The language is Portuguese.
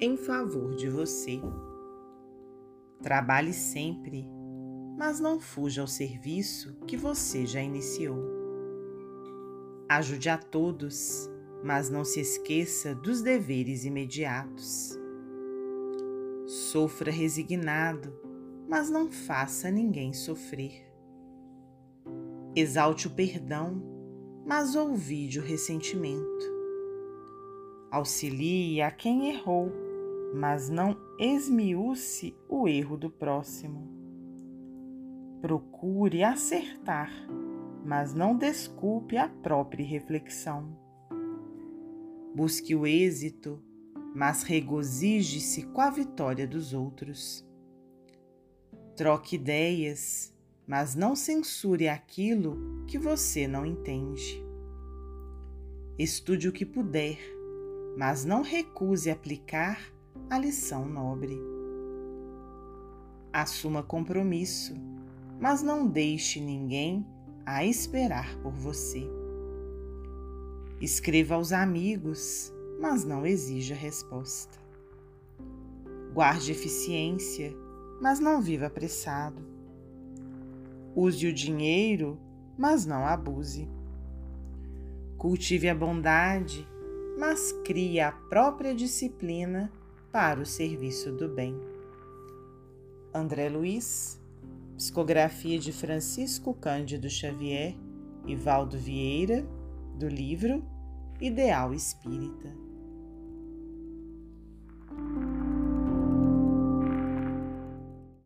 em favor de você. Trabalhe sempre, mas não fuja ao serviço que você já iniciou. Ajude a todos, mas não se esqueça dos deveres imediatos. Sofra resignado, mas não faça ninguém sofrer. Exalte o perdão, mas ouvide o ressentimento. Auxilie a quem errou, mas não esmiúce o erro do próximo. Procure acertar, mas não desculpe a própria reflexão. Busque o êxito, mas regozije-se com a vitória dos outros. Troque ideias, mas não censure aquilo que você não entende. Estude o que puder, mas não recuse aplicar a lição nobre. Assuma compromisso, mas não deixe ninguém a esperar por você. Escreva aos amigos, mas não exija resposta. Guarde eficiência, mas não viva apressado. Use o dinheiro, mas não abuse. Cultive a bondade, mas crie a própria disciplina para o serviço do bem. André Luiz, psicografia de Francisco Cândido Xavier e Valdo Vieira, do livro Ideal Espírita.